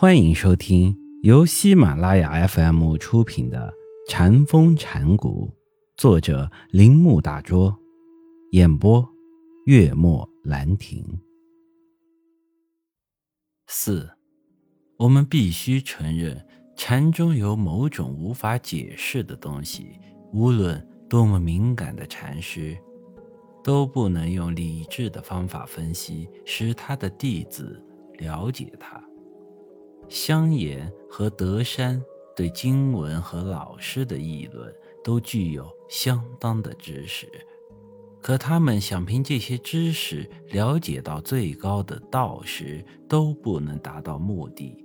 欢迎收听由喜马拉雅 FM 出品的《禅风禅谷，作者铃木大拙，演播月末兰亭。四，我们必须承认，禅中有某种无法解释的东西，无论多么敏感的禅师，都不能用理智的方法分析，使他的弟子了解他。香岩和德山对经文和老师的议论都具有相当的知识，可他们想凭这些知识了解到最高的道时，都不能达到目的，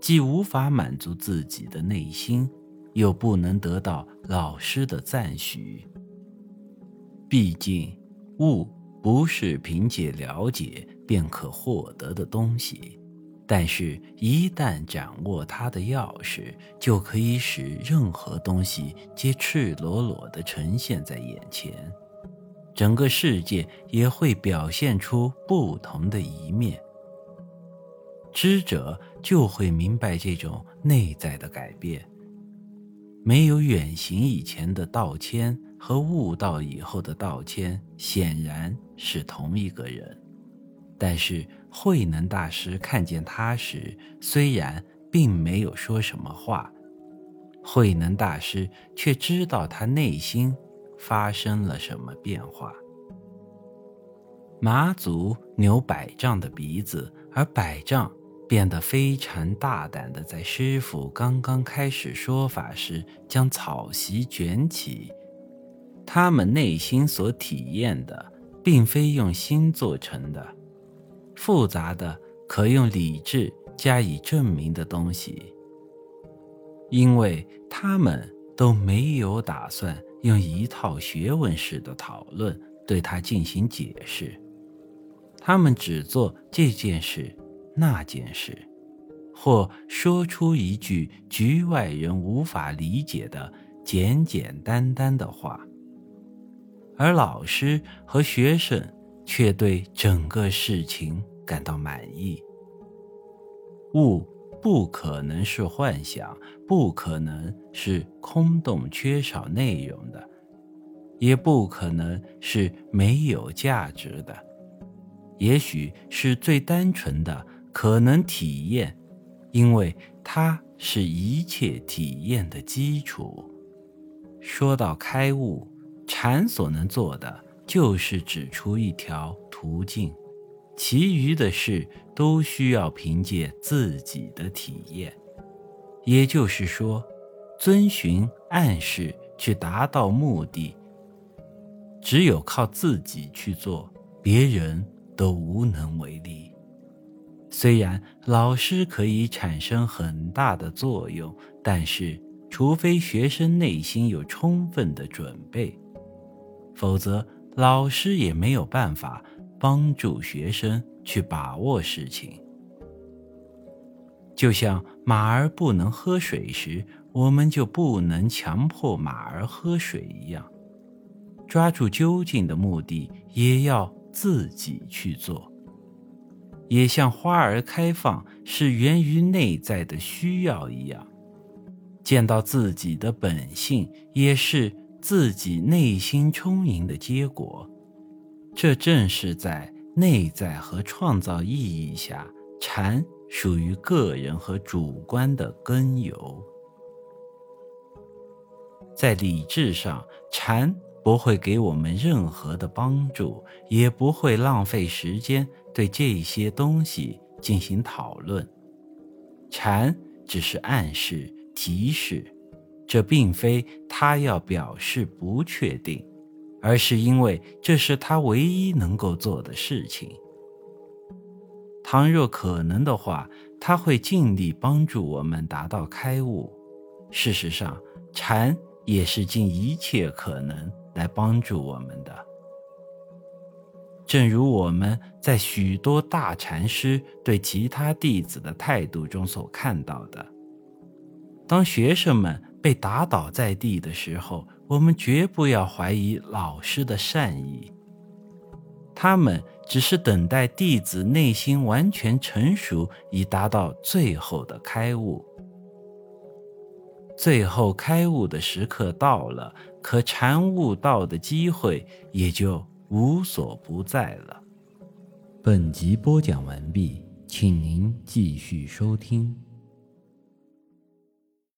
既无法满足自己的内心，又不能得到老师的赞许。毕竟，物不是凭借了解便可获得的东西。但是，一旦掌握它的钥匙，就可以使任何东西皆赤裸裸地呈现在眼前，整个世界也会表现出不同的一面。知者就会明白这种内在的改变。没有远行以前的道谦和悟道以后的道谦，显然是同一个人。但是慧能大师看见他时，虽然并没有说什么话，慧能大师却知道他内心发生了什么变化。马祖扭百丈的鼻子，而百丈变得非常大胆的，在师傅刚刚开始说法时，将草席卷起。他们内心所体验的，并非用心做成的。复杂的可用理智加以证明的东西，因为他们都没有打算用一套学问式的讨论对它进行解释，他们只做这件事、那件事，或说出一句局外人无法理解的简简单单的话，而老师和学生。却对整个事情感到满意。物不可能是幻想，不可能是空洞缺少内容的，也不可能是没有价值的。也许是最单纯的可能体验，因为它是一切体验的基础。说到开悟，禅所能做的。就是指出一条途径，其余的事都需要凭借自己的体验。也就是说，遵循暗示去达到目的，只有靠自己去做，别人都无能为力。虽然老师可以产生很大的作用，但是除非学生内心有充分的准备，否则。老师也没有办法帮助学生去把握事情，就像马儿不能喝水时，我们就不能强迫马儿喝水一样。抓住究竟的目的，也要自己去做。也像花儿开放是源于内在的需要一样，见到自己的本性，也是。自己内心充盈的结果，这正是在内在和创造意义下，禅属于个人和主观的根由。在理智上，禅不会给我们任何的帮助，也不会浪费时间对这些东西进行讨论。禅只是暗示、提示。这并非他要表示不确定，而是因为这是他唯一能够做的事情。倘若可能的话，他会尽力帮助我们达到开悟。事实上，禅也是尽一切可能来帮助我们的。正如我们在许多大禅师对其他弟子的态度中所看到的，当学生们。被打倒在地的时候，我们绝不要怀疑老师的善意。他们只是等待弟子内心完全成熟，以达到最后的开悟。最后开悟的时刻到了，可禅悟道的机会也就无所不在了。本集播讲完毕，请您继续收听。